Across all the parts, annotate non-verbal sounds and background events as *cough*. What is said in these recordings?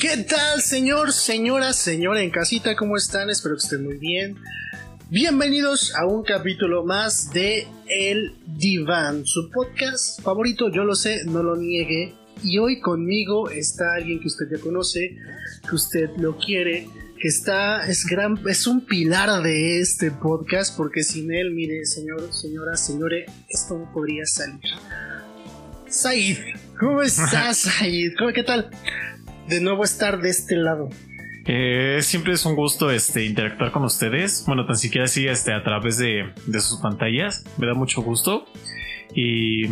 ¿Qué tal, señor, señora, señora en casita? ¿Cómo están? Espero que estén muy bien. Bienvenidos a un capítulo más de El Diván, su podcast favorito, yo lo sé, no lo niegue. Y hoy conmigo está alguien que usted ya conoce, que usted lo quiere, que está, es gran, es un pilar de este podcast, porque sin él, mire, señor, señora, señores, esto no podría salir. Said, ¿cómo estás, *laughs* Said? ¿Qué tal? De nuevo estar de este lado. Eh, siempre es un gusto este, interactuar con ustedes. Bueno, tan siquiera así este, a través de, sus pantallas. Me da mucho gusto. Y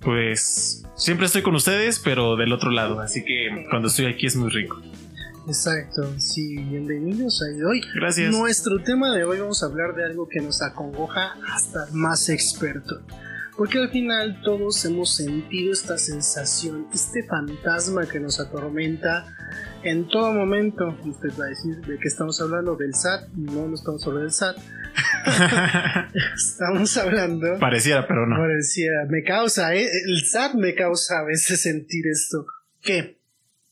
pues siempre estoy con ustedes, pero del otro lado. Así que cuando estoy aquí es muy rico. Exacto, sí, bienvenidos a hoy. Gracias. Nuestro tema de hoy vamos a hablar de algo que nos acongoja hasta más experto. Porque al final todos hemos sentido esta sensación, este fantasma que nos atormenta en todo momento. Usted va a decir de qué estamos hablando, del SAT. No, no estamos hablando del SAT. *laughs* estamos hablando. Pareciera, pero no. Pareciera. Me causa, ¿eh? el SAT me causa a veces sentir esto. ¿Qué?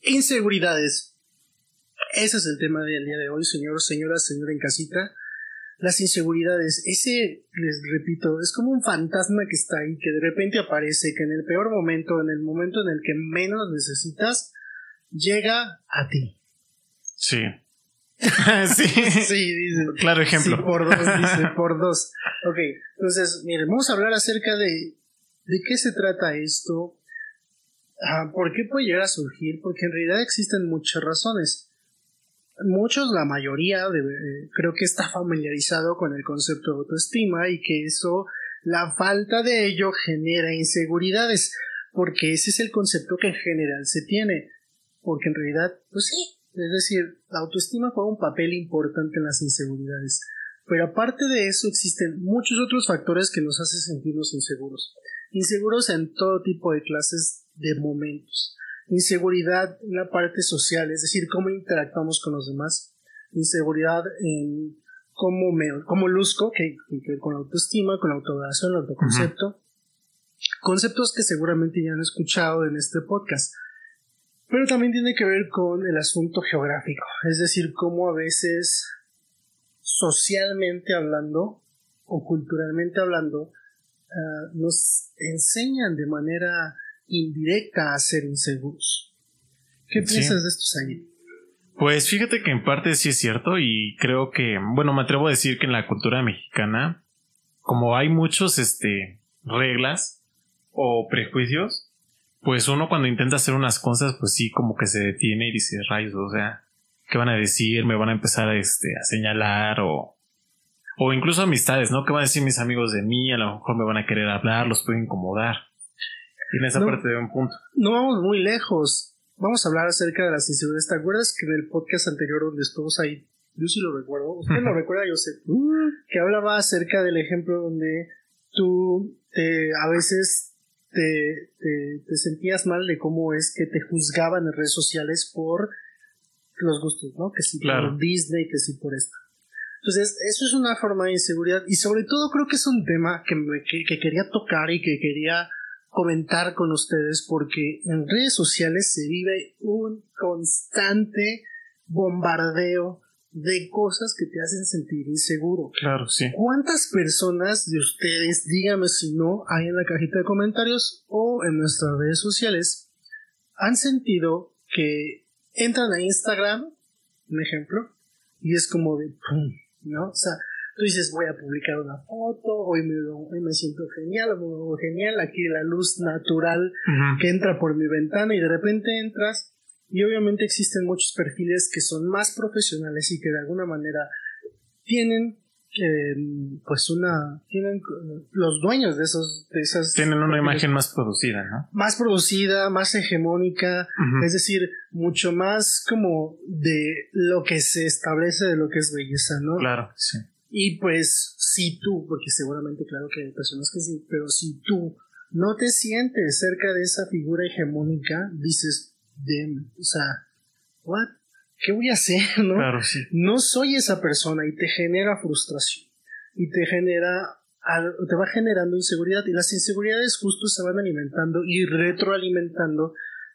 Inseguridades. Ese es el tema del día de hoy, señor, señora, señora en casita las inseguridades. Ese, les repito, es como un fantasma que está ahí, que de repente aparece, que en el peor momento, en el momento en el que menos necesitas, llega a ti. Sí. *laughs* sí. sí, dice. Claro ejemplo. Sí, por dos, dice, por dos. Ok, entonces, miren, vamos a hablar acerca de, de qué se trata esto, ah, por qué puede llegar a surgir, porque en realidad existen muchas razones muchos, la mayoría, creo que está familiarizado con el concepto de autoestima y que eso, la falta de ello genera inseguridades, porque ese es el concepto que en general se tiene, porque en realidad, pues sí, es decir, la autoestima juega un papel importante en las inseguridades, pero aparte de eso existen muchos otros factores que nos hacen sentirnos inseguros, inseguros en todo tipo de clases de momentos inseguridad en la parte social, es decir, cómo interactuamos con los demás, inseguridad en cómo, me, cómo luzco, que, que, con autoestima, con autoadoración, autoconcepto, conceptos que seguramente ya han escuchado en este podcast. Pero también tiene que ver con el asunto geográfico, es decir, cómo a veces socialmente hablando o culturalmente hablando ah, nos enseñan de manera indirecta a ser inseguros. ¿Qué piensas de esto, Sayid? Pues fíjate que en parte sí es cierto y creo que, bueno, me atrevo a decir que en la cultura mexicana, como hay muchos, este, reglas o prejuicios, pues uno cuando intenta hacer unas cosas, pues sí, como que se detiene y dice, rayos, o sea, ¿qué van a decir? ¿Me van a empezar a, este, a señalar o, o incluso amistades, ¿no? ¿Qué van a decir mis amigos de mí? A lo mejor me van a querer hablar, los puedo incomodar. En esa parte de un punto. No vamos muy lejos. Vamos a hablar acerca de las inseguridades. ¿Te acuerdas que en el podcast anterior donde estuvimos ahí, yo sí lo recuerdo, usted lo *laughs* recuerda, yo sé, que hablaba acerca del ejemplo donde tú te, a veces te, te, sentías mal de cómo es que te juzgaban en redes sociales por los gustos, ¿no? Que si por Disney, que si por esto. Entonces, eso es una forma de inseguridad y sobre todo creo que es un tema que, me, que quería tocar y que quería comentar con ustedes porque en redes sociales se vive un constante bombardeo de cosas que te hacen sentir inseguro. Claro, sí. ¿Cuántas personas de ustedes, dígame si no, hay en la cajita de comentarios o en nuestras redes sociales, han sentido que entran a Instagram, un ejemplo, y es como de, ¿no? O sea, Tú dices, voy a publicar una foto, hoy me, hoy me siento genial, me genial, aquí la luz natural que entra por mi ventana y de repente entras y obviamente existen muchos perfiles que son más profesionales y que de alguna manera tienen eh, pues una tienen los dueños de esos de esas tienen una imagen más producida no más producida más hegemónica es decir mucho más como de lo que se establece de lo que es belleza no claro sí y pues si tú, porque seguramente claro que hay personas que sí, pero si tú no te sientes cerca de esa figura hegemónica, dices, o sea, what? ¿Qué voy a hacer? *laughs* ¿no? Claro, sí. no soy esa persona y te genera frustración y te genera te va generando inseguridad y las inseguridades justo se van alimentando y retroalimentando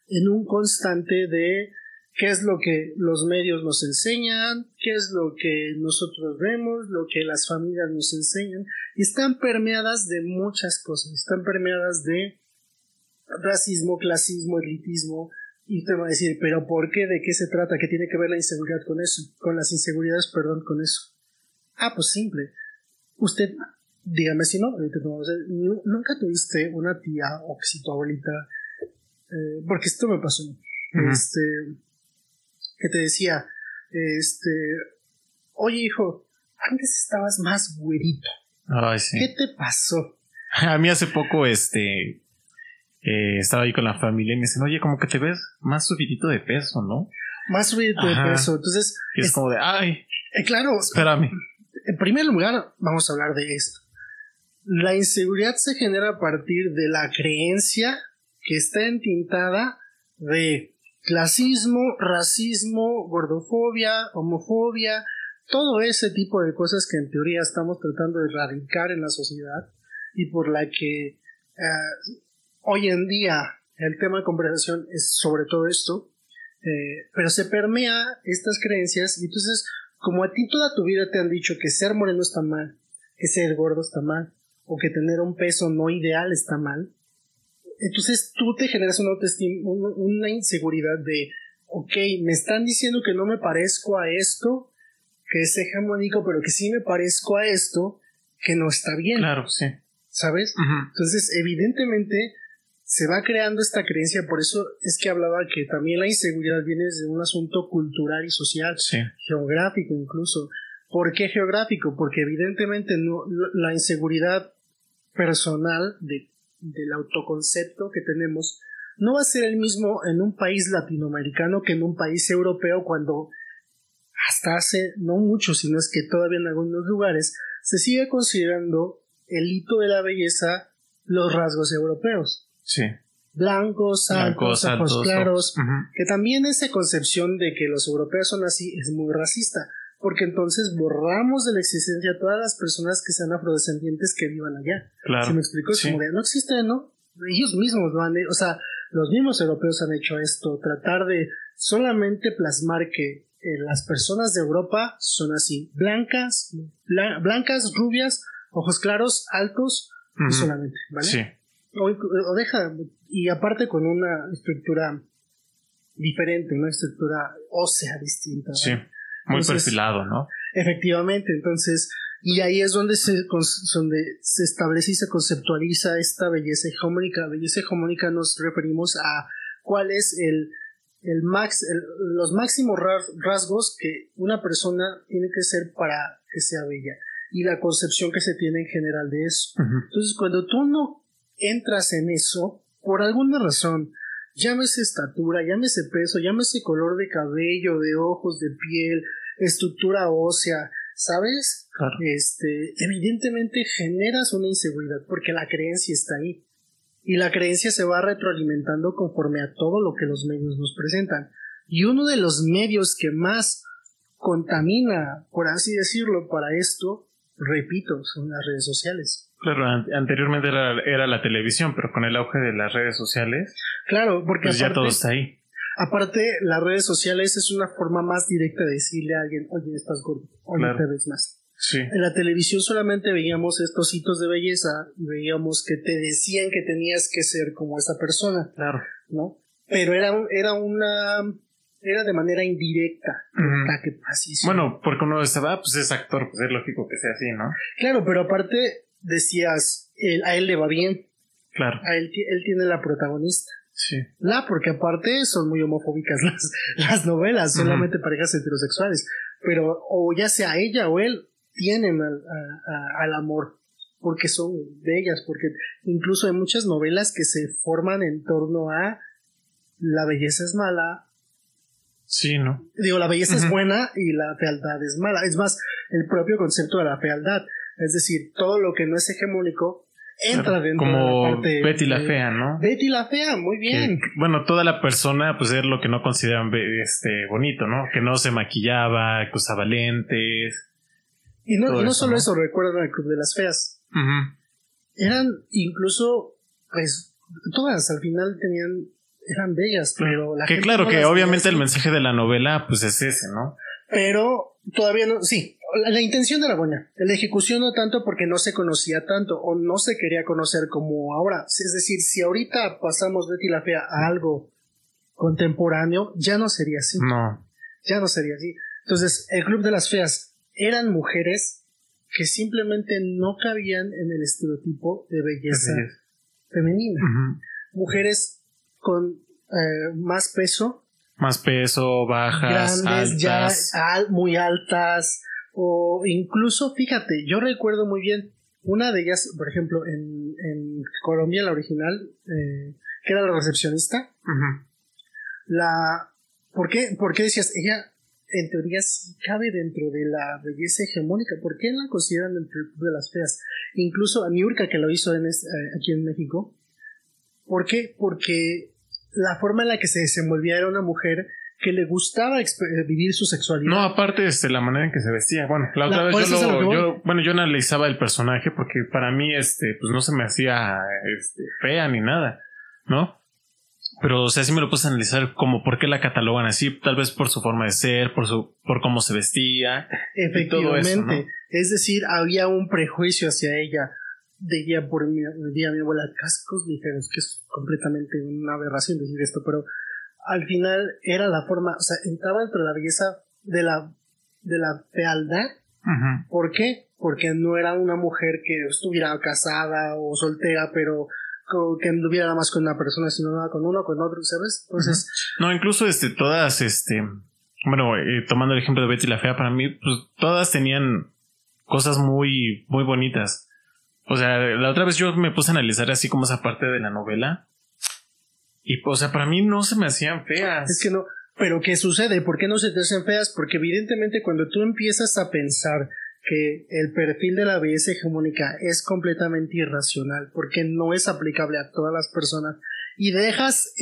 en un constante de qué es lo que los medios nos enseñan, qué es lo que nosotros vemos, lo que las familias nos enseñan, y están permeadas de muchas cosas, están permeadas de racismo, clasismo, elitismo, y te va a decir, pero ¿por qué? ¿De qué se trata? ¿Qué tiene que ver la inseguridad con eso? Con las inseguridades, perdón, con eso. Ah, pues simple. Usted, dígame si no, nunca tuviste una tía o si tu abuelita, eh, porque esto me pasó, este, que te decía, este, oye hijo, antes estabas más güerito. Ay, sí. ¿Qué te pasó? *laughs* A mí hace poco, este, eh, estaba ahí con la familia y me dicen, oye, como que te ves más subidito de peso, ¿no? Más subidito de peso. Entonces. es, como de, ay. Eh, claro. Espérame. En primer lugar, vamos a hablar de esto. La inseguridad se genera a partir de la creencia que está entintada de clasismo, racismo, gordofobia, homofobia, todo ese tipo de cosas que en teoría estamos tratando de erradicar en la sociedad y por la que eh, hoy en día el tema de conversación es sobre todo esto, eh, pero se permea estas creencias y entonces como a ti toda tu vida te han dicho que ser moreno está mal, que ser gordo está mal, o que tener un peso no ideal está mal, entonces tú te generas una autoestima, una inseguridad de, ok, me están diciendo que no me parezco a esto, que es hegemónico, pero que sí me parezco a esto, que no está bien. Claro, sí. ¿Sabes? Entonces, evidentemente, se va creando esta creencia, por eso es que hablaba que también la inseguridad viene de un asunto cultural y social, geográfico incluso. ¿Por qué geográfico? Porque evidentemente no, la inseguridad personal de, del autoconcepto que tenemos no va a ser el mismo en un país latinoamericano que en un país europeo cuando hasta hace no mucho, sino es que todavía en algunos lugares se sigue considerando el hito de la belleza los rasgos europeos. Sí. Blancos, altos, ojos claros, que también esa concepción de que los europeos son así es muy racista, porque entonces borramos de la existencia a todas las personas que sean afrodescendientes que vivan allá. Claro. ¿Se me explicó? como no existe, ¿no? Ellos mismos lo han o sea, los mismos europeos han hecho esto, tratar de solamente plasmar que eh, las personas de Europa son así, blancas, blancas, rubias, ojos claros, altos, y solamente, ¿vale? Sí o, deja, y aparte con una estructura diferente, una estructura ósea distinta. Sí, muy perfilado, ¿no? Efectivamente, entonces, y ahí es donde se, donde se establece y se conceptualiza esta belleza hegemónica. Belleza hegemónica nos referimos a cuál es el, el max, los máximos rasgos que una persona tiene que ser para que sea bella y la concepción que se tiene en general de eso. Entonces, cuando tú no entras en eso por alguna razón, llámese estatura, llámese peso, llámese color de cabello, de ojos, de piel, estructura ósea, ¿sabes? Este, evidentemente generas una inseguridad porque la creencia está ahí. Y la creencia se va retroalimentando conforme a todo lo que los medios nos presentan. Y uno de los medios que más contamina, por así decirlo, para esto, repito, son las redes sociales. Claro, anteriormente era, la televisión, pero con el auge de las redes sociales. Claro, porque pues ya todo está ahí. Aparte, las redes sociales es una forma más directa de decirle a alguien, oye, estás gordo, oye, te ves más. Sí. En la televisión solamente veíamos estos hitos de belleza y veíamos que te decían que tenías que ser como esa persona. Claro. ¿No? Pero era, era una era de manera indirecta. bueno, porque uno estaba, ah, pues es actor, pues es lógico que sea así, ¿no? Claro, pero aparte decías, a él le va bien. Claro. A él, él tiene la protagonista. Sí. La, porque aparte son muy homofóbicas *laughs* las, las novelas, solamente parejas heterosexuales. Pero, o ya sea ella o él, tienen al, al amor, porque son bellas, porque incluso hay muchas novelas que se forman en torno a la belleza es mala. Sí, ¿no? Digo, la belleza es buena y la fealdad es mala. Es más, el propio concepto de la fealdad. Es decir, todo lo que no es hegemónico entra dentro de la parte Betty la fea, ¿no? Betty la fea, muy bien. bueno, toda la persona, pues es lo que no consideran este bonito, ¿no? Que no se maquillaba, que usaba lentes. Y no, no solo eso, recuerdan el Club de las Feas. Eran incluso, pues, todas al final tenían eran bellas, pero la que claro, que obviamente el mensaje de la novela pues es ese, ¿no? Pero todavía no, sí, la, intención era buena, la ejecución no tanto porque no se conocía tanto o no se quería conocer como ahora. Es decir, si ahorita pasamos Betty la Fea a algo contemporáneo, ya no sería así. No. Ya no sería así. Entonces, el Club de las Feas eran mujeres que simplemente no cabían en el estereotipo de belleza femenina. Mujeres con eh, más peso. Más peso, bajas, grandes, ya muy altas. O incluso, fíjate, yo recuerdo muy bien una de ellas, por ejemplo, en, en Colombia, la original, eh, que era la recepcionista. La. ¿Por qué, ¿Por qué decías? Ella en teoría sí cabe dentro de la belleza hegemónica. ¿Por qué la consideran dentro de las feas? Incluso a Niurka, que lo hizo en eh, aquí en México. ¿Por qué? Porque la forma en la que se desenvolvía era una mujer que le gustaba vivir su sexualidad. No, aparte este, la manera en que se vestía. Bueno, la otra vez yo, bueno, yo analizaba el personaje porque para mí este, pues no se me hacía este, fea ni nada, ¿no? Pero, o sea, sí me lo puse a analizar como por qué la catalogan así, tal vez por su forma de ser, por su, por cómo se vestía. Efectivamente. Es decir, había un prejuicio hacia ella. Diría por mi, diría mi abuela, cascos ligeros, que es completamente una aberración decir esto, pero al final era la forma, o sea, entraba dentro de la belleza de la, de la fealdad. ¿Por qué? Porque no era una mujer que estuviera casada o soltera, pero que anduviera nada más con una persona, sino nada con uno, con otro, ¿sabes? Entonces. No, incluso este, todas, este. Bueno, eh, tomando el ejemplo de Betty la Fea, para mí, pues todas tenían cosas muy, muy bonitas. O sea, la otra vez yo me puse a analizar así como esa parte de la novela. Y, o sea, para mí no se me hacían feas. Es que no. Pero ¿qué sucede? ¿Por qué no se te hacen feas? Porque evidentemente cuando tú empiezas a pensar que el perfil de la belleza hegemónica es completamente irracional porque no es aplicable a todas las personas y dejas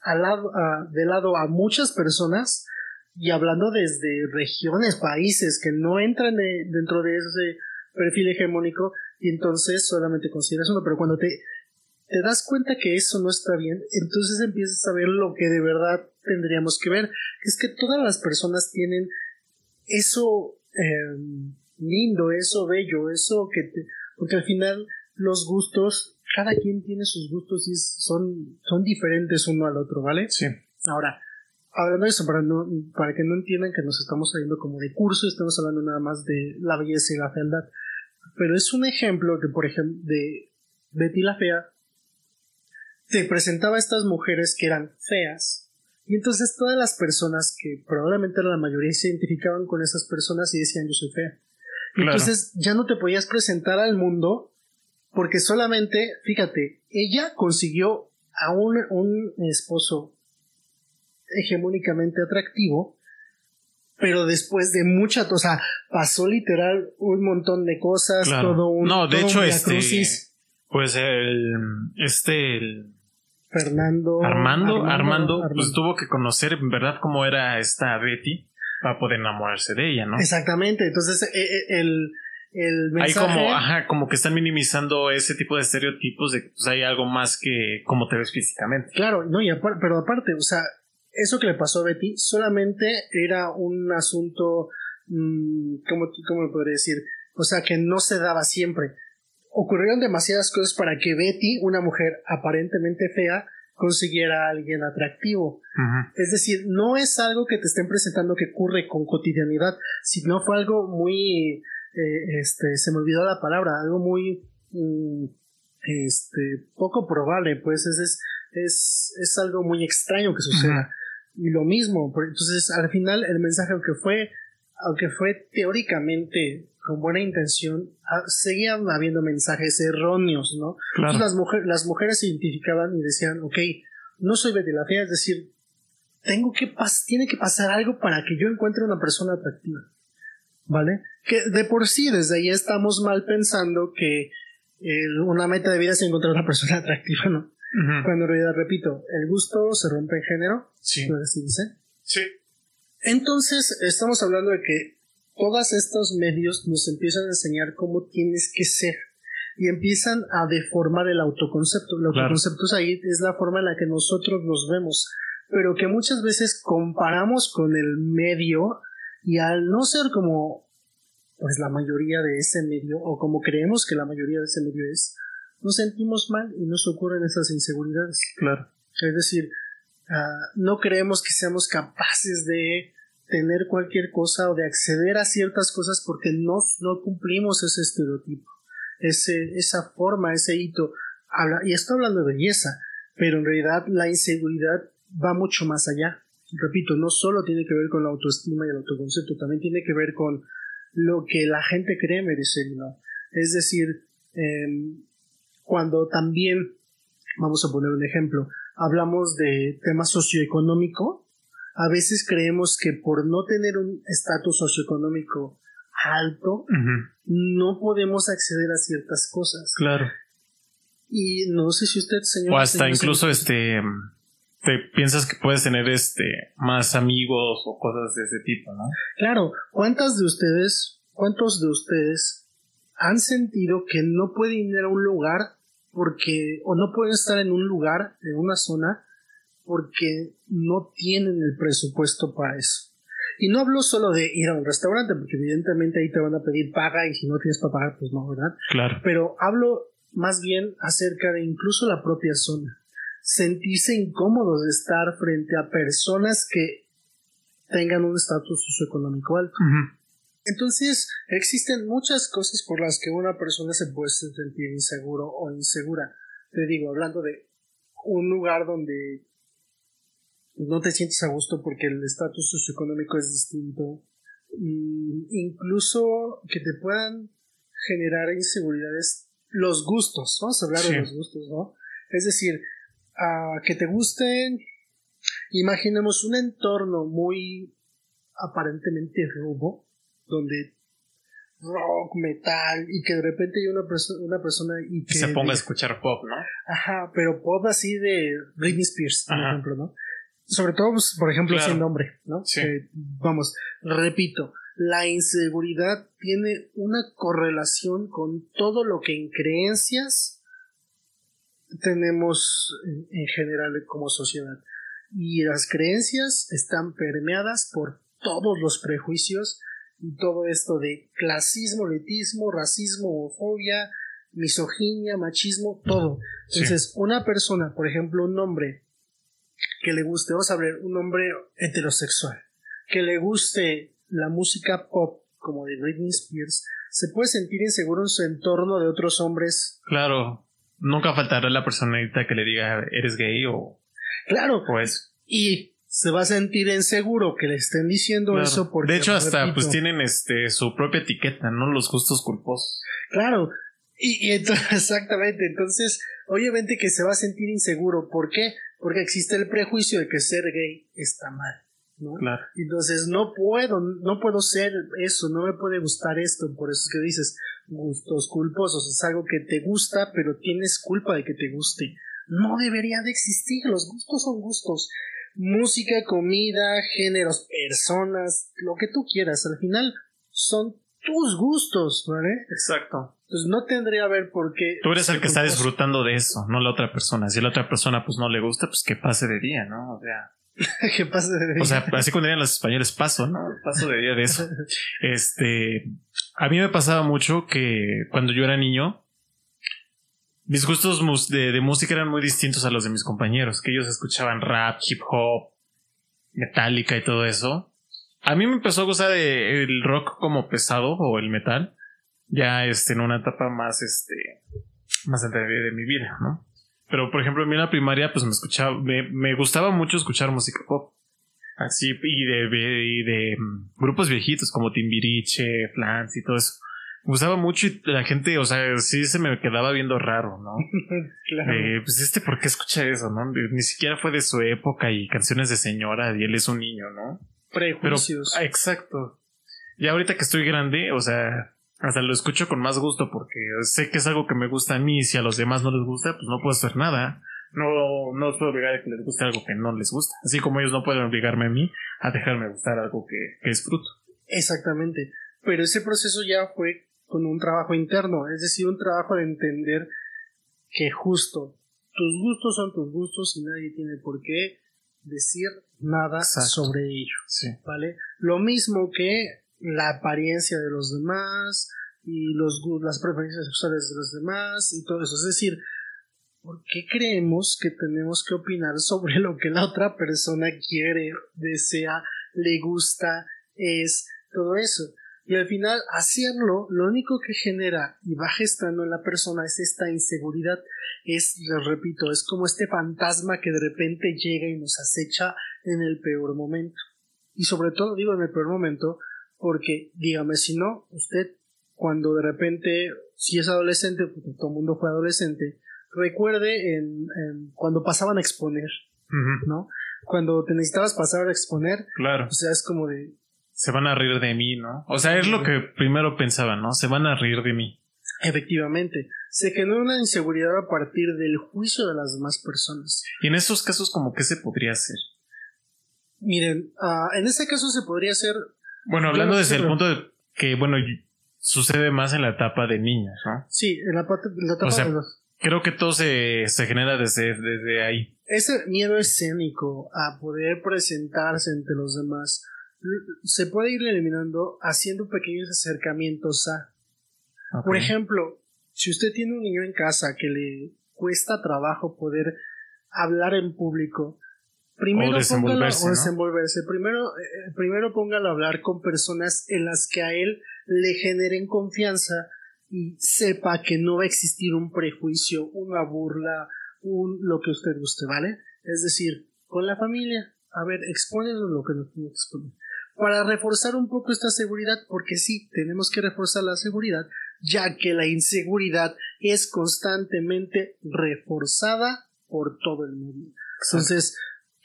al lado, de lado a muchas personas y hablando desde regiones, países que no entran dentro de ese perfil hegemónico y entonces solamente consideras uno, pero cuando te, te das cuenta que eso no está bien, entonces empiezas a ver lo que de verdad tendríamos que ver, que es que todas las personas tienen eso eh, lindo, eso bello, eso que te, porque al final los gustos, cada quien tiene sus gustos y son, son diferentes uno al otro, ¿vale? Sí. Ahora, hablando de eso, para, no, para que no entiendan que nos estamos saliendo como de curso, estamos hablando nada más de la belleza y la fealdad. Pero es un ejemplo que, por ejemplo, de Betty la Fea, te presentaba a estas mujeres que eran feas, y entonces todas las personas que probablemente la mayoría se identificaban con esas personas y decían yo soy fea. Entonces ya no te podías presentar al mundo porque solamente, fíjate, ella consiguió a un, un esposo hegemónicamente atractivo, pero después de mucha, o sea, pasó literal un montón de cosas, todo un No, de hecho este pues el este el Fernando Armando, Armando, pues tuvo que conocer en verdad cómo era esta Betty para poder enamorarse de ella, ¿no? Exactamente, entonces eh, eh, el, el mensaje... Hay como, ajá, como que están minimizando ese tipo de estereotipos de que pues, hay algo más que cómo te ves físicamente. Claro, no, y pero aparte, o sea, eso que le pasó a Betty solamente era un asunto, mmm, ¿cómo, ¿cómo lo podría decir? O sea, que no se daba siempre. Ocurrieron demasiadas cosas para que Betty, una mujer aparentemente fea, consiguiera a alguien atractivo. Es decir, no es algo que te estén presentando que ocurre con cotidianidad, sino fue algo muy, eh, este, se me olvidó la palabra, algo muy, mm, este, poco probable, pues es, es, es, algo muy extraño que suceda. Y lo mismo, entonces al final el mensaje aunque fue, aunque fue teóricamente con buena intención, ah, seguían habiendo mensajes erróneos, ¿no? las, mujeres, las mujeres se identificaban y decían, ok, no soy Betty la Fea, es decir, tengo que tiene que pasar algo para que yo encuentre una persona atractiva, ¿vale? Que de por sí desde ahí estamos mal pensando que una meta de vida es encontrar una persona *laughs* atractiva, ¿no? Cuando en realidad, repito, el gusto se rompe en género, sí. ¿no dice? Sí. Entonces, estamos hablando de que todos estos medios nos empiezan a enseñar cómo tienes que ser. y empiezan a deformar el autoconcepto. El autoconcepto es ahí es la forma en la que nosotros nos vemos, pero que muchas veces comparamos con el medio y al no ser como pues la mayoría de ese medio o como creemos que la mayoría de ese medio es, nos sentimos mal y nos ocurren esas inseguridades. Claro. Es decir, ah, no creemos que seamos capaces de tener cualquier cosa o de acceder a ciertas cosas porque no, no cumplimos ese estereotipo, ese, esa forma, ese hito. y estoy hablando de belleza, pero en realidad la inseguridad va mucho más allá. Repito, no solo tiene que ver con la autoestima y el autoconcepto, también tiene que ver con lo que la gente cree merecer y no. Es decir, em, cuando también, vamos a poner un ejemplo, hablamos de tema socioeconómico, a veces creemos que por no tener un estatus socioeconómico alto, no podemos acceder a ciertas cosas. Claro. Y no sé si usted, señor. O hasta incluso este. Te piensas que puedes tener este más amigos o cosas de ese tipo, ¿no? Claro. ¿Cuántas de ustedes, cuántos de ustedes han sentido que no pueden ir a un lugar porque, o no pueden estar en un lugar, en una zona, porque no tienen el presupuesto para eso. Y no hablo solo de ir a un restaurante, porque evidentemente ahí te van a pedir paga y si no tienes para pagar, pues no, ¿verdad? Claro. Pero hablo más bien acerca de incluso la propia zona. Sentirse incómodos de estar frente a personas que tengan un estatus socioeconómico alto. Entonces, existen muchas cosas por las que una persona se puede sentir inseguro o insegura. Te digo, hablando de un lugar donde no te sientes a gusto porque el estatus socioeconómico es distinto. incluso que te puedan generar inseguridades los gustos, vamos a hablar de los gustos, ¿no? Es decir, a que te gusten, imaginemos un entorno muy aparentemente rubo, donde rock, metal, y que de repente hay una, una persona y que... Se ponga a escuchar pop, ¿no? Ajá, pero pop así de Britney Spears, por ejemplo, ¿no? Sobre todo, pues, por ejemplo, sin nombre, ¿no? Sí. vamos, repito, la inseguridad tiene una correlación con todo lo que en creencias tenemos en general como sociedad. Y las creencias están permeadas por todos los prejuicios y todo esto de clasismo, letismo, racismo, homofobia, misoginia, machismo, todo. Entonces, una persona, por ejemplo, un hombre que le guste, vamos a ver, un hombre heterosexual, que le guste la música pop como de Britney Spears, se puede sentir inseguro en su entorno de otros hombres. Claro, nunca faltará la personalidad que le diga eres gay o... Claro. Pues. Y se va a sentir inseguro que le estén diciendo eso porque... De hecho, hasta pues tienen este su propia etiqueta, ¿no? Los gustos culposos. Claro. Y, y entonces, *laughs* exactamente, entonces, obviamente que se va a sentir inseguro. ¿Por qué? porque existe el prejuicio de que ser gay está mal. ¿no? Claro. Entonces no puedo, no puedo ser eso, no me puede gustar esto, por eso es que dices gustos culposos, es algo que te gusta, pero tienes culpa de que te guste. No debería de existir, los gustos son gustos. Música, comida, géneros, personas, lo que tú quieras, al final son tus gustos, ¿vale? Exacto. Pues no tendría a ver por qué. Tú eres el que está disfrutando de eso, no la otra persona. Si la otra persona pues no le gusta, pues que pase de día, ¿no? O sea. *laughs* que pase de día. O sea, así como dirían los españoles, paso, ¿no? Paso de día de eso. *laughs* Este. A mí me pasaba mucho que cuando yo era niño, mis gustos de, de música eran muy distintos a los de mis compañeros, que ellos escuchaban rap, hip hop, metálica y todo eso. A mí me empezó a gustar el rock como pesado o el metal, ya este, en una etapa más, este, más de mi vida, ¿no? Pero, por ejemplo, a mí en la primaria, pues me escuchaba, me, gustaba mucho escuchar música pop. Así, y de, y de, mm, grupos viejitos como Timbiriche, Flans y todo eso. Gustaba mucho y la gente, o sea, sí se me quedaba viendo raro, ¿no? *laughs* claro. Eh, pues este, ¿por qué escucha eso, no? Ni siquiera fue de su época y canciones de señora y él es un niño, ¿no? prejuicios. Ah, exacto. Y ahorita que estoy grande, o sea, hasta lo escucho con más gusto porque sé que es algo que me gusta a mí y si a los demás no les gusta, pues no puedo hacer nada. No, no puedo obligar a que les guste algo que no les gusta. Así como ellos no pueden obligarme a mí a dejarme gustar algo que, que disfruto. Exactamente. Pero ese proceso ya fue con un trabajo interno, es decir, un trabajo de entender que justo tus gustos son tus gustos y nadie tiene por qué decir nada sobre ello. ¿Vale? Lo mismo que la apariencia de los demás y los, las preferencias sexuales de los demás y todo eso. Es decir, ¿por qué creemos que tenemos que opinar sobre lo que la otra persona quiere, desea, le gusta, es, todo eso? Y al final, hacerlo, lo único que genera y va gestando en la persona es esta inseguridad. Es, les repito, es como este fantasma que de repente llega y nos acecha en el peor momento. Y sobre todo digo en el peor momento porque, dígame si no, usted cuando de repente, si es adolescente, porque todo el mundo fue adolescente, recuerde en, cuando pasaban a exponer, ¿no? Cuando te necesitabas pasar a exponer, claro. o sea, es como de, se van a reír de mí, ¿no? O sea, es lo que primero pensaba, ¿no? Se van a reír de mí. Efectivamente, se generó una inseguridad a partir del juicio de las demás personas. Y en esos casos, ¿cómo qué se podría hacer? Miren, uh, en ese caso se podría hacer. Bueno, hablando desde el punto de que, bueno, sucede más en la etapa de niños, ¿no? Sí, en la, la etapa o sea, de los... Creo que todo se, se genera desde, desde ahí. Ese miedo escénico a poder presentarse entre los demás se puede ir eliminando haciendo pequeños acercamientos a. Por ejemplo, si usted tiene un niño en casa que le cuesta trabajo poder hablar en público, primero o desenvolverse, desenvolverse. Primero, eh, primero póngalo a hablar con personas en las que a él le generen confianza y sepa que no va a existir un prejuicio, una burla, un lo que usted guste, ¿vale? Es decir, con la familia, a ver, expónenos lo que nos tiene que exponer para reforzar un poco esta seguridad, porque sí, tenemos que reforzar la seguridad, ya que la inseguridad es constantemente reforzada por todo el mundo. Entonces,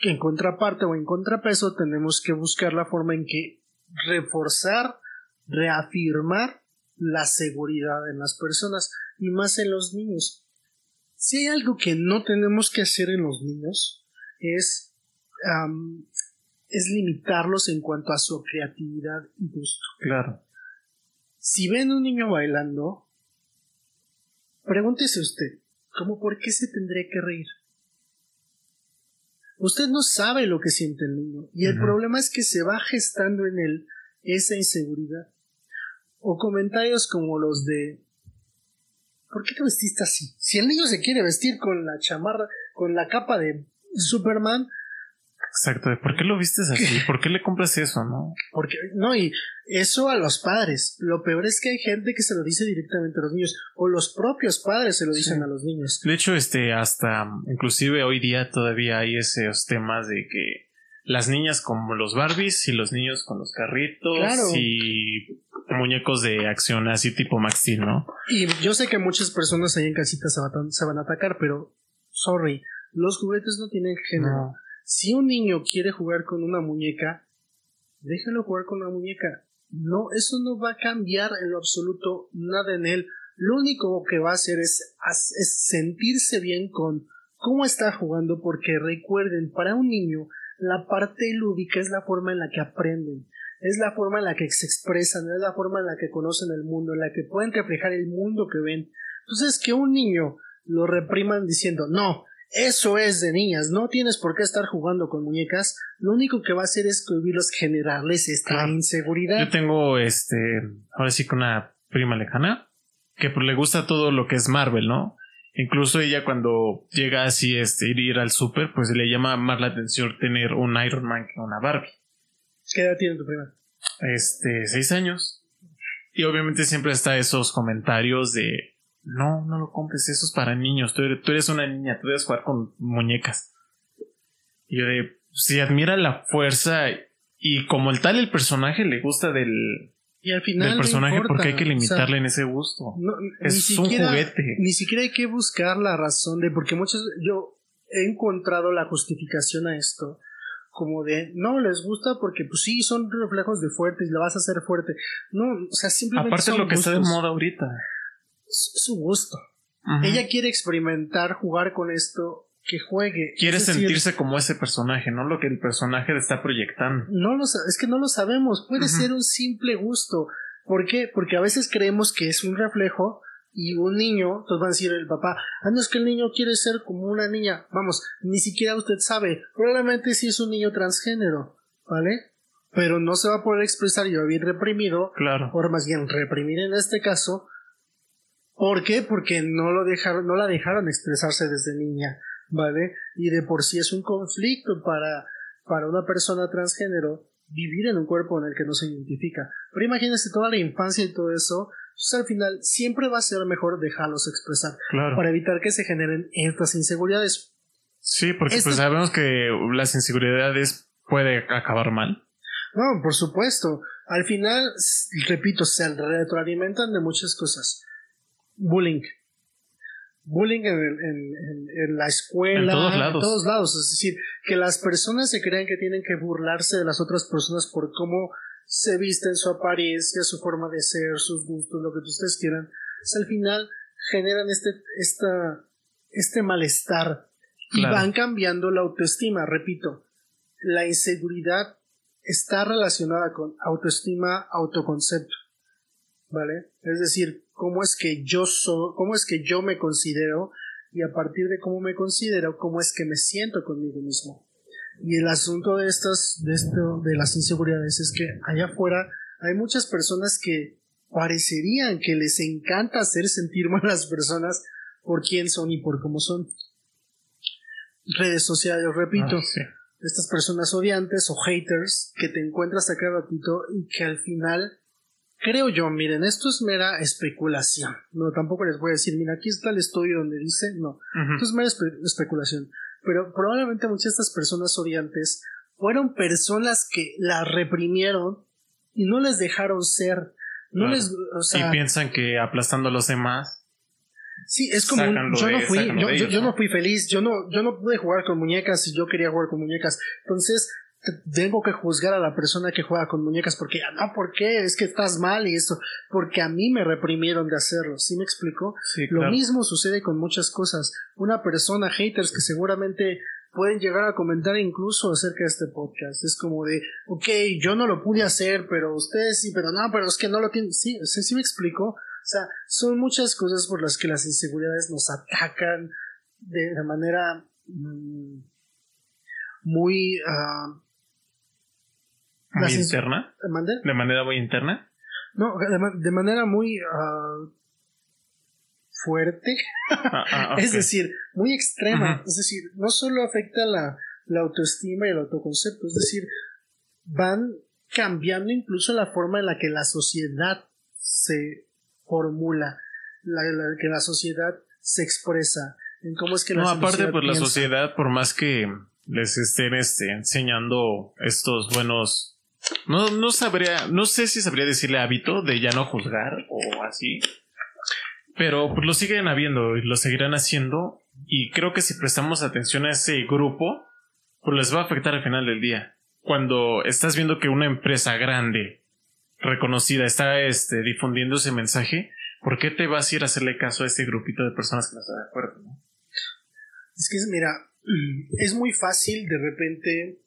en contraparte o en contrapeso, tenemos que buscar la forma en que reforzar, reafirmar la seguridad en las personas y más en los niños. Si hay algo que no tenemos que hacer en los niños es es limitarlos en cuanto a su creatividad y gusto. Claro. Si ven un niño bailando, pregúntese usted, ¿cómo por qué se tendría que reír? Usted no sabe lo que siente el niño y el problema es que se va gestando en él esa inseguridad. O comentarios como los de ¿Por qué te vestiste así? Si el niño se quiere vestir con la chamarra, con la capa de Superman, Exacto, ¿por qué lo vistes así? *laughs* ¿Por qué le compras eso, no? Porque, no, y eso a los padres. Lo peor es que hay gente que se lo dice directamente a los niños, o los propios padres se lo dicen a los niños. De hecho, este, hasta, inclusive hoy día todavía hay esos temas de que las niñas con los Barbies y los niños con los carritos y muñecos de acción así tipo Max Steel, ¿no? Y yo sé que muchas personas ahí en casita se van, se van a atacar, pero sorry, los juguetes no tienen género. Si un niño quiere jugar con una muñeca, déjalo jugar con una muñeca. No, eso no va a cambiar en lo absoluto nada en él. Lo único que va a hacer es, es sentirse bien con cómo está jugando, porque recuerden, para un niño, la parte lúdica es la forma en la que aprenden, es la forma en la que se expresan, es la forma en la que conocen el mundo, en la que pueden reflejar el mundo que ven. Entonces, que un niño lo repriman diciendo, no, eso es de niñas, no tienes por qué estar jugando con muñecas, lo único que va a hacer es cohibirlos, generarles esta inseguridad. Yo tengo, este, ahora sí que una prima lejana, que pues le gusta todo lo que es Marvel, ¿no? Incluso ella cuando llega así, este, ir al súper, pues le llama más la atención tener un Iron Man que una Barbie. ¿Qué edad tiene tu prima? Este, seis años. Y obviamente siempre está esos comentarios de, no, no lo compres, eso es para niños, tú eres, una niña, tú debes jugar con muñecas. Y yo de, si admira la fuerza y como el tal el personaje le gusta del, y al final del personaje porque hay que limitarle en ese gusto. es un juguete. Ni siquiera hay que buscar la razón de porque muchos yo he encontrado la justificación a esto como de no les gusta porque pues sí son reflejos de fuerte y la vas a hacer fuerte. No, o sea, simplemente Aparte lo que está de moda ahorita su gusto. Ella quiere experimentar, jugar con esto, que juegue. Quiere sentirse como ese personaje, no lo que el personaje le está proyectando. No lo es que no lo sabemos, puede ser un simple gusto. ¿Por qué? Porque a veces creemos que es un reflejo y un niño, entonces va a decir el papá, ah, no es que el niño quiere ser como una niña, vamos, ni siquiera usted sabe, probablemente sí es un niño transgénero, ¿vale? Pero no se va a poder expresar y va a vivir reprimido, Claro. o más bien reprimir en este caso, ¿por qué? Porque no lo dejaron, no la dejaron expresarse desde niña, ¿vale? Y de por sí es un conflicto para, para una persona transgénero vivir en un cuerpo en el que no se identifica. Pero imagínense toda la infancia y todo eso, pues al final siempre va a ser mejor dejarlos expresar Claro. para evitar que se generen estas inseguridades. Sí, porque Esto- pues sabemos que las inseguridades puede acabar mal. No, por supuesto. Al final, repito, se retroalimentan de muchas cosas. Bullying. Bullying en, en- en- en la escuela. En todos lados. En todos lados. Es decir, que las personas se crean que tienen que burlarse de las otras personas por cómo se visten, su apariencia, su forma de ser, sus gustos, lo que ustedes quieran. Al final generan este, esta, este malestar y van cambiando la autoestima. Repito, la inseguridad está relacionada con autoestima, autoconcepto. ¿Vale? Es decir, cómo es que yo soy, cómo es que yo me considero y a partir de cómo me considero, cómo es que me siento conmigo mismo. Y el asunto de estas, de esto, de las inseguridades es que allá afuera hay muchas personas que parecerían que les encanta hacer sentir mal a las personas por quién son y por cómo son. Redes sociales, repito, Ah, sí. estas personas odiantes o haters que te encuentras a cada ratito y que al final creo yo, miren, esto es mera especulación. No, tampoco les voy a decir, mira, aquí está el estudio donde dice, no, esto es mera espe- especulación. Pero probablemente muchas de estas personas odiantes fueron personas que la reprimieron y no les dejaron ser. No les, o sea, y piensan que aplastando a los demás. Sí, es como un- yo no fui, yo, de yo- ellos, yo ¿no? no fui feliz, yo no, yo no pude jugar con muñecas y yo quería jugar con muñecas. Entonces, tengo que juzgar a la persona que juega con muñecas porque, ah, no, ¿por qué? Es que estás mal y eso, porque a mí me reprimieron de hacerlo, ¿sí me explico? Sí, Lo claro. mismo sucede con muchas cosas. Una persona, haters que seguramente pueden llegar a comentar incluso acerca de este podcast. Es como de, ok, yo no lo pude hacer, pero ustedes sí, pero no, pero es que no lo tienen. Sí, sí, sí me explico. O sea, son muchas cosas por las que las inseguridades nos atacan de, de manera mm, muy... ah, Muy interna. De manera muy interna. No, de, ma- de manera muy ah, fuerte. Ah, ah, *laughs* Es decir, muy extrema. Es decir, no solo afecta la, la autoestima y el autoconcepto, es decir, van cambiando incluso la forma en la que la sociedad se formula, la, la que la sociedad se expresa, en cómo es que la No, aparte, pues la sociedad, por más que les estén este, enseñando estos buenos. No, no sabría, no sé si sabría decirle hábito de ya no juzgar o así. Pero pues lo siguen habiendo y lo seguirán haciendo. Y creo que si prestamos atención a ese grupo, pues les va a afectar al final del día. Cuando estás viendo que una empresa grande, reconocida, está este, difundiendo ese mensaje, ¿por qué te vas a ir a hacerle caso a ese grupito de personas que no están de acuerdo? Es que, mira, *clears throat* es muy fácil de repente.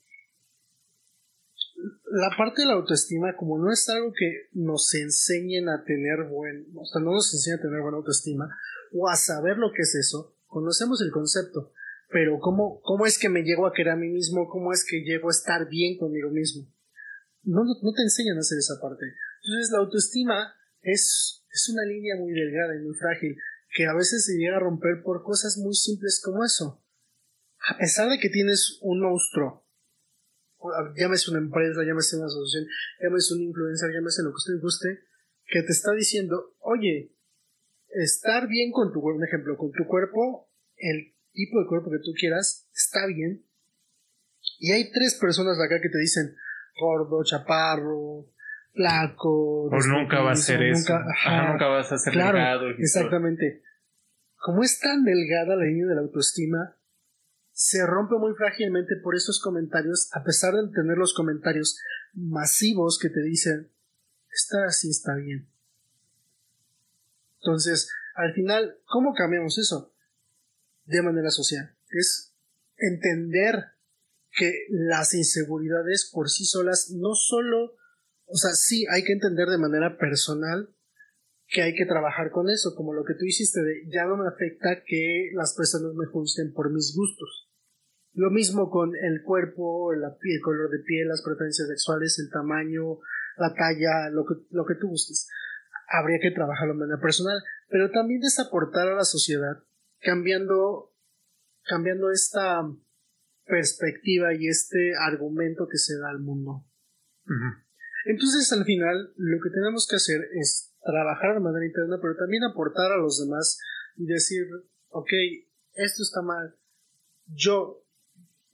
La parte de la autoestima, como no es algo que nos enseñen a tener buen, o sea, no nos enseña a tener buena autoestima, o a saber lo que es eso, conocemos el concepto, pero ¿cómo, cómo es que me llego a querer a mí mismo? ¿Cómo es que llego a estar bien conmigo mismo? No, no, no te enseñan a hacer esa parte. Entonces, la autoestima es, es una línea muy delgada y muy frágil, que a veces se llega a romper por cosas muy simples como eso. A pesar de que tienes un monstruo, llámese una empresa, llámese una asociación, llámese un influencer, llámese lo que usted guste, que te está diciendo, oye, estar bien con tu cuerpo, un ejemplo, con tu cuerpo, el tipo de cuerpo que tú quieras, está bien. Y hay tres personas de acá que te dicen, gordo, chaparro, flaco, Pues nunca va a ser nunca- eso. ajá, Ajá, nunca vas a ser Claro, delgado. todo. exactamente. Como es tan delgada la línea de la autoestima, se rompe muy frágilmente por esos comentarios, a pesar de tener los comentarios masivos que te dicen, estar así está bien. Entonces, al final, ¿cómo cambiamos eso? De manera social. Es entender que las inseguridades por sí solas no solo o sea, sí hay que entender de manera personal que hay que trabajar con eso, como lo que tú hiciste de ya no me afecta que las personas me juzguen por mis gustos. Lo mismo con el cuerpo, el color de piel, las preferencias sexuales, el tamaño, la talla, lo que, lo que tú gustes. Habría que trabajarlo de manera personal, pero también es aportar a la sociedad, cambiando, cambiando esta perspectiva y este argumento que se da al mundo. Entonces, al final, lo que tenemos que hacer es trabajar de manera interna, pero también aportar a los demás y decir, ok, esto está mal. Yo,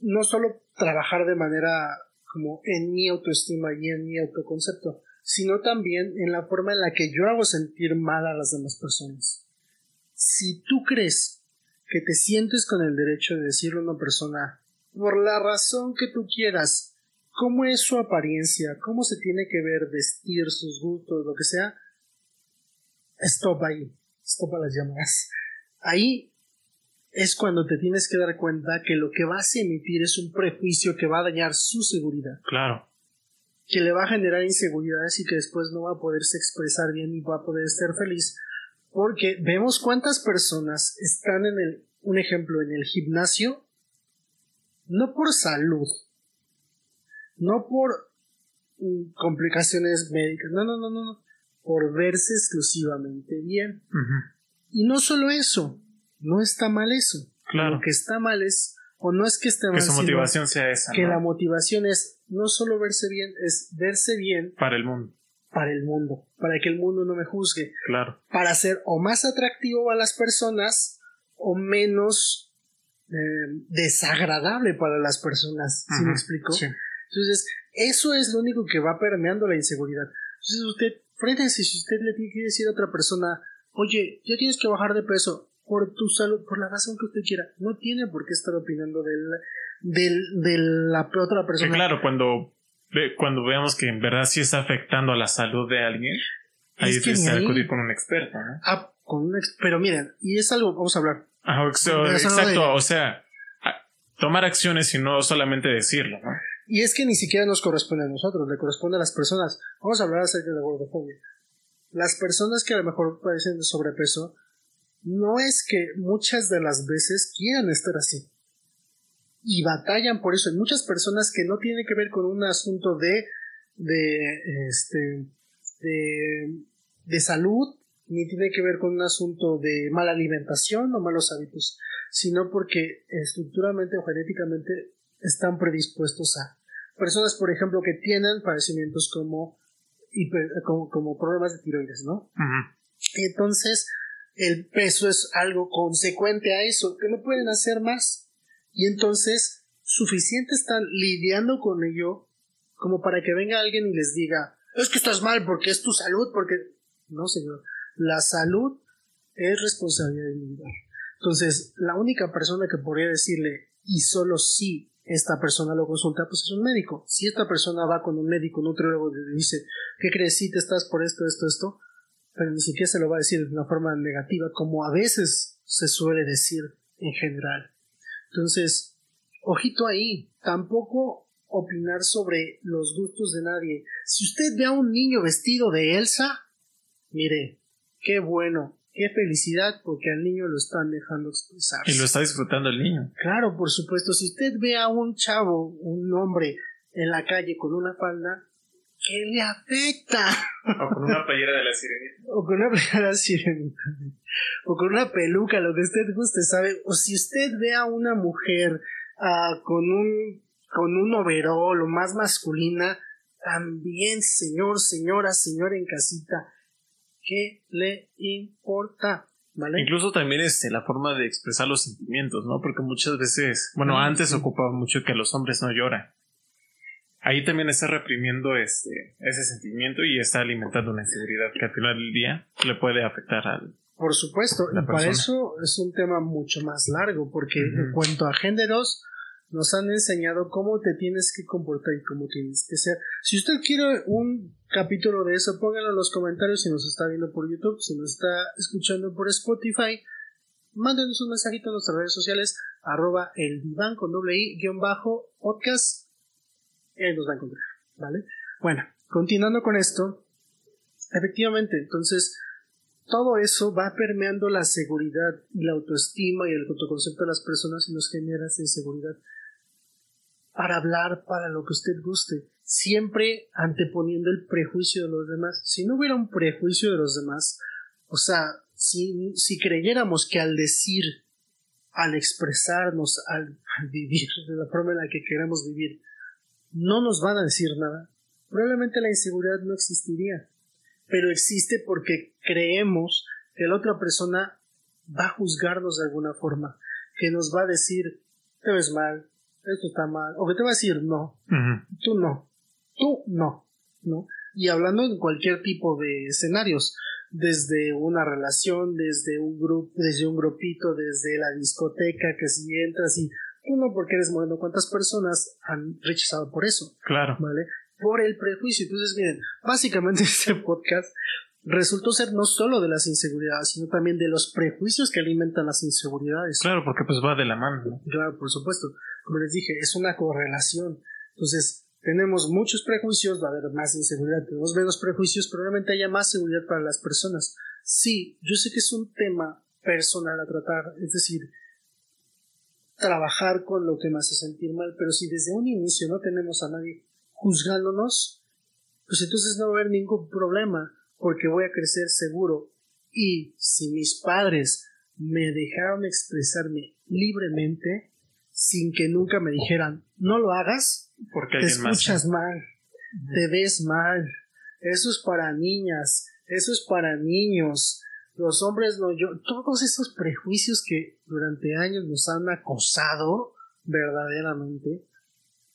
no solo trabajar de manera como en mi autoestima y en mi autoconcepto, sino también en la forma en la que yo hago sentir mal a las demás personas. Si tú crees que te sientes con el derecho de decirle a una persona, por la razón que tú quieras, cómo es su apariencia, cómo se tiene que ver, vestir, sus gustos, lo que sea, stop ahí, stop a las llamadas. Ahí es cuando te tienes que dar cuenta que lo que vas a emitir es un prejuicio que va a dañar su seguridad. Claro. Que le va a generar inseguridades y que después no va a poderse expresar bien y va a poder estar feliz. Porque vemos cuántas personas están en el, un ejemplo, en el gimnasio, no por salud, no por mm, complicaciones médicas, no, no, no, no, por verse exclusivamente bien. Y no solo eso, no está mal eso. Claro. Lo que está mal es, o no es que esté mal, que su motivación sea esa. Que la motivación es no solo verse bien, es verse bien. Para el mundo. Para el mundo, para que el mundo no me juzgue. Claro. Para ser o más atractivo a las personas o menos eh, desagradable para las personas. ¿Sí me explico? Sí. Entonces, eso es lo único que va permeando la inseguridad. Entonces, usted, frente si usted le tiene que decir a otra persona, oye, ya tienes que bajar de peso, por tu salud, por la razón que usted quiera. No tiene por qué estar opinando del, del, de la otra persona. claro, cuando, cuando veamos que en verdad sí está afectando a la salud de alguien, ahí es que acudir con un experto, ¿no? Ah, con un pero miren, y es algo, vamos a hablar. exacto, o sea, tomar acciones y no solamente decirlo, ¿no? Y es que ni siquiera nos corresponde a nosotros, le corresponde a las personas. Vamos a hablar acerca de la gordofobia. Las personas que a lo mejor padecen de sobrepeso no es que muchas de las veces quieran estar así. Y batallan por eso. Hay muchas personas que no tienen que ver con un asunto de, de, este, de, de salud, ni tiene que ver con un asunto de mala alimentación o malos hábitos, sino porque estructuralmente o genéticamente están predispuestos a. Personas, por ejemplo, que tienen padecimientos como, como, problemas de tiroides, ¿no? Entonces, el peso es algo consecuente a eso, que no pueden hacer más. Y entonces, suficiente están lidiando con ello como para que venga alguien y les diga, es que estás mal porque es tu salud, porque... No, señor, la salud es responsabilidad individual. Entonces, la única persona que podría decirle, y solo si esta persona lo consulta, pues es un médico. Si esta persona va con un médico, un nutriólogo, y le dice, ¿qué crees? Si te estás por esto, esto, esto, pero ni siquiera se lo va a decir de una forma negativa, como a veces se suele decir en general. Entonces, ojito ahí, tampoco opinar sobre los gustos de nadie. Si usted ve a un niño vestido de Elsa, mire, qué bueno, qué felicidad porque al niño lo están dejando expresar. Y lo está disfrutando el niño. Claro, por supuesto, si usted ve a un chavo, un hombre en la calle con una falda, ¿Qué le afecta? O con una playera de la sirenita. O con una playera de la sirenita. O con una peluca, lo que usted guste, ¿sabe? O si usted ve a una mujer uh, con un con un overol o más masculina, también, señor, señora, señora en casita, ¿qué le importa? ¿Vale? Incluso también este, la forma de expresar los sentimientos, ¿no? Porque muchas veces, bueno, antes ocupaba mucho que los hombres no lloran ahí también está reprimiendo ese, ese sentimiento y está alimentando una inseguridad que al final del día le puede afectar al. Por supuesto, y para eso es un tema mucho más largo, porque en cuanto a géneros, nos han enseñado cómo te tienes que comportar y cómo tienes que ser. Si usted quiere un capítulo de eso, póngalo en los comentarios si nos está viendo por YouTube, si nos está escuchando por Spotify. Mándenos un mensajito en nuestras redes sociales, arroba el con doble i, guion bajo, podcast nos va a encontrar, ¿vale? Bueno, continuando con esto, efectivamente, entonces, todo eso va permeando la seguridad y la autoestima y el autoconcepto de las personas y nos genera esa inseguridad para hablar para lo que usted guste, siempre anteponiendo el prejuicio de los demás. Si no hubiera un prejuicio de los demás, o sea, si, si creyéramos que al decir, al expresarnos, al, vivir de la forma en la que queremos vivir, no nos van a decir nada, probablemente la inseguridad no existiría. Pero existe porque creemos que la otra persona va a juzgarnos de alguna forma, que nos va a decir, te ves mal, esto está mal, o que te va a decir no, tú no, tú no, ¿no? Y hablando en cualquier tipo de escenarios, desde una relación, desde un grupo, desde un grupito, desde la discoteca, que si entras y tú no porque eres moreno, ¿cuántas personas han rechazado por eso? Claro. ¿Vale? Por el prejuicio. Entonces, miren, básicamente *laughs* este podcast resultó ser no solo de las inseguridades, sino también de los prejuicios que alimentan las inseguridades. Claro, porque pues va de la mano. ¿no? Claro, por supuesto. Como les dije, es una correlación. Entonces, tenemos muchos prejuicios, va a haber más inseguridad, tenemos menos prejuicios, probablemente haya más seguridad para las personas. Sí, yo sé que es un tema personal a tratar, es decir, trabajar con lo que me hace sentir mal, pero si desde un inicio no tenemos a nadie juzgándonos, pues entonces no va a haber ningún problema, porque voy a crecer seguro. Y si mis padres me dejaron expresarme libremente, sin que nunca me dijeran, no lo hagas, porque te escuchas mal, te ves mal, eso es para niñas, eso es para niños, los hombres no yo, todos esos prejuicios que durante años nos han acosado verdaderamente,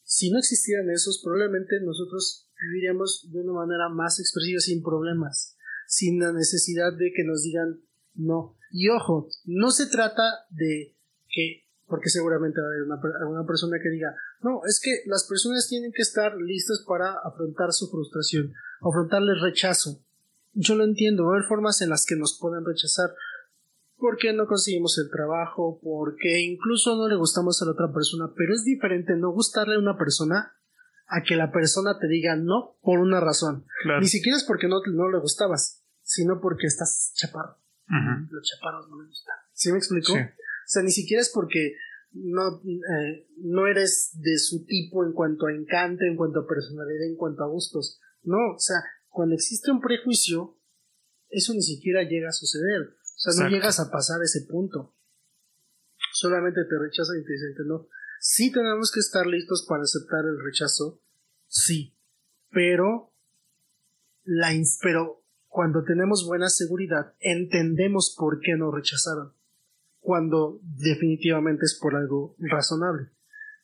si no existieran esos, probablemente nosotros viviríamos de una manera más expresiva sin problemas, sin la necesidad de que nos digan no. Y ojo, no se trata de que porque seguramente va a haber una, una, persona que diga, no, es que las personas tienen que estar listas para afrontar su frustración, afrontar el rechazo. Yo lo entiendo, va a haber formas en las que nos pueden rechazar, porque no conseguimos el trabajo, porque incluso no le gustamos a la otra persona, pero es diferente no gustarle a una persona a que la persona te diga no por una razón. Ni siquiera es porque no, no le gustabas, sino porque estás chaparro. Los chaparros no me gustan. ¿Sí me explico? Sí. O sea, ni siquiera es porque no, eh, no eres de su tipo en cuanto a encanto, en cuanto a personalidad, en cuanto a gustos. No, o sea, cuando existe un prejuicio, eso ni siquiera llega a suceder. O sea, no llegas a pasar ese punto. Solamente te rechazan y te dicen que no. Sí tenemos que estar listos para aceptar el rechazo, sí, pero la pero cuando tenemos buena seguridad entendemos por qué nos rechazaron cuando definitivamente es por algo razonable.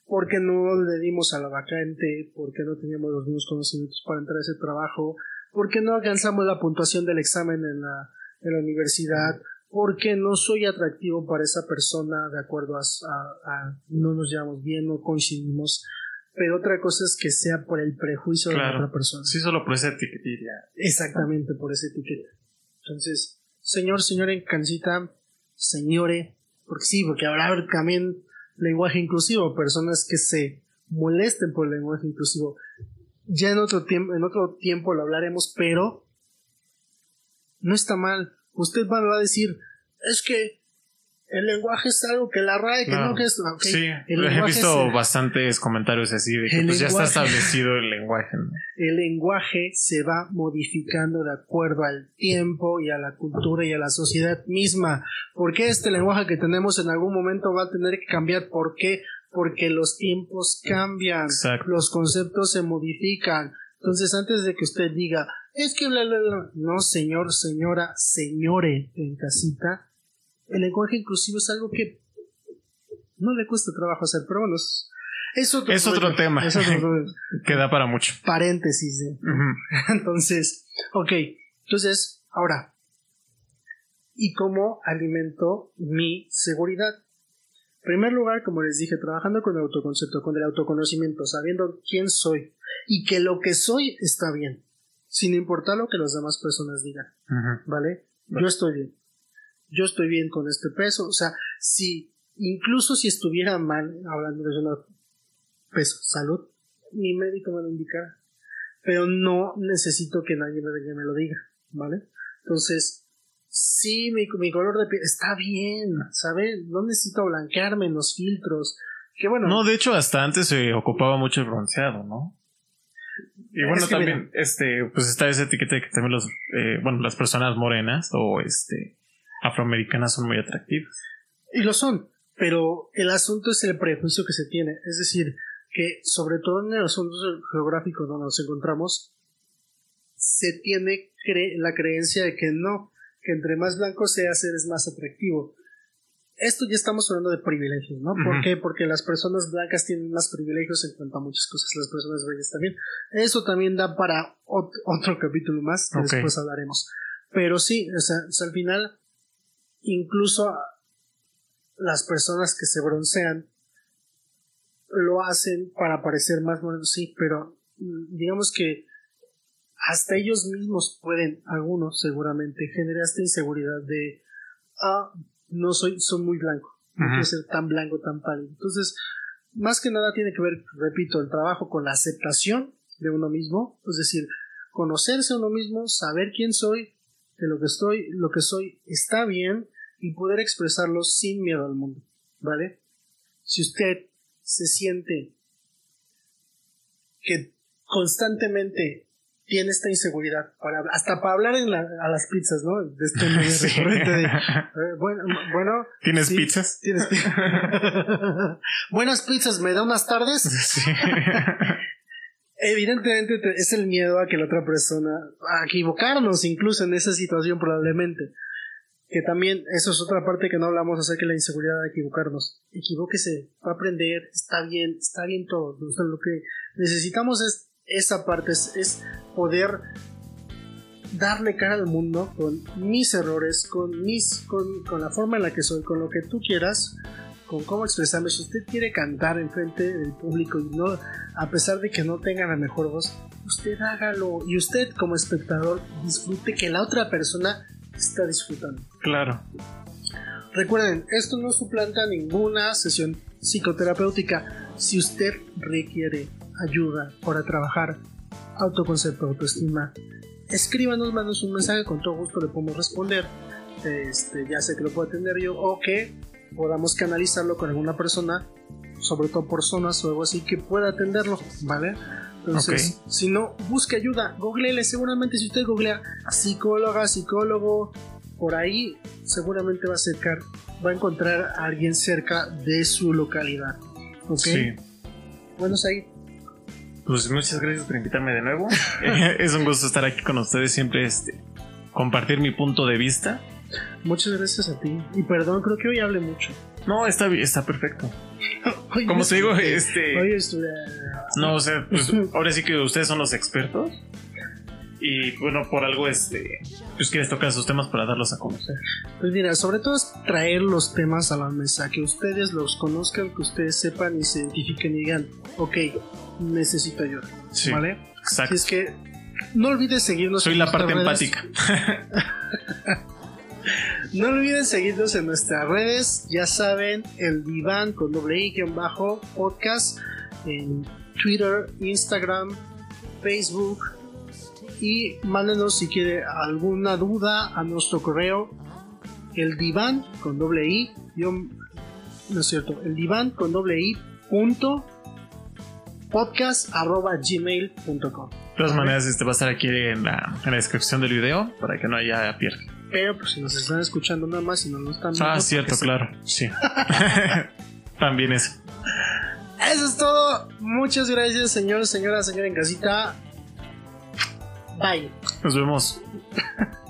Porque no le dimos a la vacante, porque no teníamos los mismos conocimientos para entrar a ese trabajo, porque no alcanzamos la puntuación del examen en la, en la universidad, porque no soy atractivo para esa persona de acuerdo a, a, no nos llevamos bien, no coincidimos. Pero otra cosa es que sea por el prejuicio de la otra persona. Sí, solo por esa etiqueta. Exactamente, por esa etiqueta. Entonces, señor, señora en cancita, señore, porque sí, porque habrá también lenguaje inclusivo, personas que se molesten por el lenguaje inclusivo. Ya en otro tiempo, en otro tiempo lo hablaremos, pero no está mal. Usted va a decir, es que el lenguaje es algo que la RAE, que no, que es. sí, he visto bastantes comentarios así de que pues ya está establecido el lenguaje. El lenguaje se va modificando de acuerdo al tiempo y a la cultura y a la sociedad misma. ¿Por qué este lenguaje que tenemos en algún momento va a tener que cambiar? ¿Por qué? Porque los tiempos cambian, los conceptos se modifican. Entonces, antes de que usted diga, es que bla, bla, bla, no, señor, señora, señore en casita, el lenguaje inclusivo es algo que no le cuesta trabajo hacer, pero bueno, es, otro, tema. Es otro *laughs* que da para mucho. Paréntesis. ¿eh? *laughs* Entonces, ok, entonces, ahora, ¿y cómo alimento mi seguridad? Primer lugar, como les dije, trabajando con el autoconcepto, con el autoconocimiento, sabiendo quién soy y que lo que soy está bien, sin importar lo que las demás personas digan, ¿vale? Yo estoy bien yo estoy bien con este peso, o sea, si incluso si estuviera mal, hablando de peso, salud, mi médico me lo indicara. pero no necesito que nadie me venga y me lo diga, ¿vale? Entonces, sí, mi, mi color de piel está bien, ¿sabes? No necesito blanquearme en los filtros. Que bueno. No, de hecho, hasta antes se ocupaba mucho el bronceado, ¿no? Y bueno, también, este, pues está esa etiqueta de que también los, eh, bueno, las personas morenas o este, afroamericanas son muy atractivas. Y lo son, pero el asunto es el prejuicio que se tiene. Es decir, que sobre todo en el asunto geográfico donde nos encontramos, se tiene la creencia de que no, que entre más blanco seas eres más atractivo. Esto ya estamos hablando de privilegios, ¿no? ¿Por qué? Porque las personas blancas tienen más privilegios en cuanto a muchas cosas, las personas bellas también. Eso también da para otro capítulo más, que después hablaremos. Pero sí, o sea, al final, incluso las personas que se broncean lo hacen para parecer más morenos, sí, pero mm, digamos que hasta ellos mismos pueden, algunos seguramente, generar esta inseguridad de, ah, no soy, soy muy blanco, no quiero ser tan blanco, tan pálido. Entonces, más que nada tiene que ver, repito, el trabajo con la aceptación de uno mismo, es decir, conocerse a uno mismo, saber quién soy, que lo que estoy, lo que soy está bien y poder expresarlo sin miedo al mundo, ¿vale? Si usted se siente que constantemente tiene esta inseguridad para hasta para hablar en a las pizzas, ¿no? De este *laughs* de, eh, bueno, bueno, ¿Tienes pizzas? ¿Tienes *laughs* Buenas pizzas, ¿me da unas tardes? *laughs* Evidentemente es el miedo a que la otra persona, a equivocarnos incluso en esa situación probablemente. Que también, eso es otra parte que no hablamos acerca de la inseguridad de equivocarnos. Equivóquese, va a aprender, está bien, está bien todo. lo que necesitamos es esa parte es, poder darle cara al mundo con mis errores, con mis, con, con, la forma en la que soy, con lo que tú quieras, con cómo expresarme. Si usted quiere cantar en frente del público y no, a pesar de que no tenga la mejor voz, usted hágalo y usted como espectador disfrute que la otra persona está disfrutando. Claro. Recuerden, esto no suplanta ninguna sesión psicoterapéutica. Si usted requiere ayuda para trabajar autoconcepto, autoestima, escríbanos, mándanos un mensaje, con todo gusto le podemos responder. Este, ya sé que lo puedo atender yo o que podamos canalizarlo con alguna persona, sobre todo por zonas o algo así, que pueda atenderlo, ¿vale? Entonces, si no, busque ayuda, googleele, seguramente si usted googlea psicóloga, psicólogo, por ahí seguramente va a acercar, va a encontrar a alguien cerca de su localidad. ¿Ok? Sí. Bueno, ahí pues muchas gracias por invitarme de nuevo. *laughs* es un gusto estar aquí con ustedes, siempre este, compartir mi punto de vista. Muchas gracias a ti. Y perdón, creo que hoy hable mucho. No, está está perfecto. *laughs* Como te digo, este. Hoy No, o sea, pues *laughs* ahora sí que ustedes son los expertos. Y bueno, por algo este, pues quieres tocar esos temas para darlos a conocer. Pues mira, sobre todo es traer los temas a la mesa, que ustedes los conozcan, que ustedes sepan y se identifiquen y digan, ok, necesito ayuda. ¿Vale? Exacto. Así es que no olvides seguirnos. Soy la parte empática. *laughs* no olviden seguirnos en nuestras redes. Ya saben, el diván con doble i bajo podcast en Twitter, Instagram, Facebook y mándenos si quiere alguna duda a nuestro correo el diván con doble i no es cierto el diván con doble i punto podcast arroba gmail.com de todas maneras este va a estar aquí en la, en la descripción del video para que no haya pierde. Pero pues si nos están escuchando nada más y no nos están ah cierto claro sí. *laughs* *laughs* también eso. Eso es todo. Muchas gracias señor señora señora en casita Bye. Nos vemos. *laughs*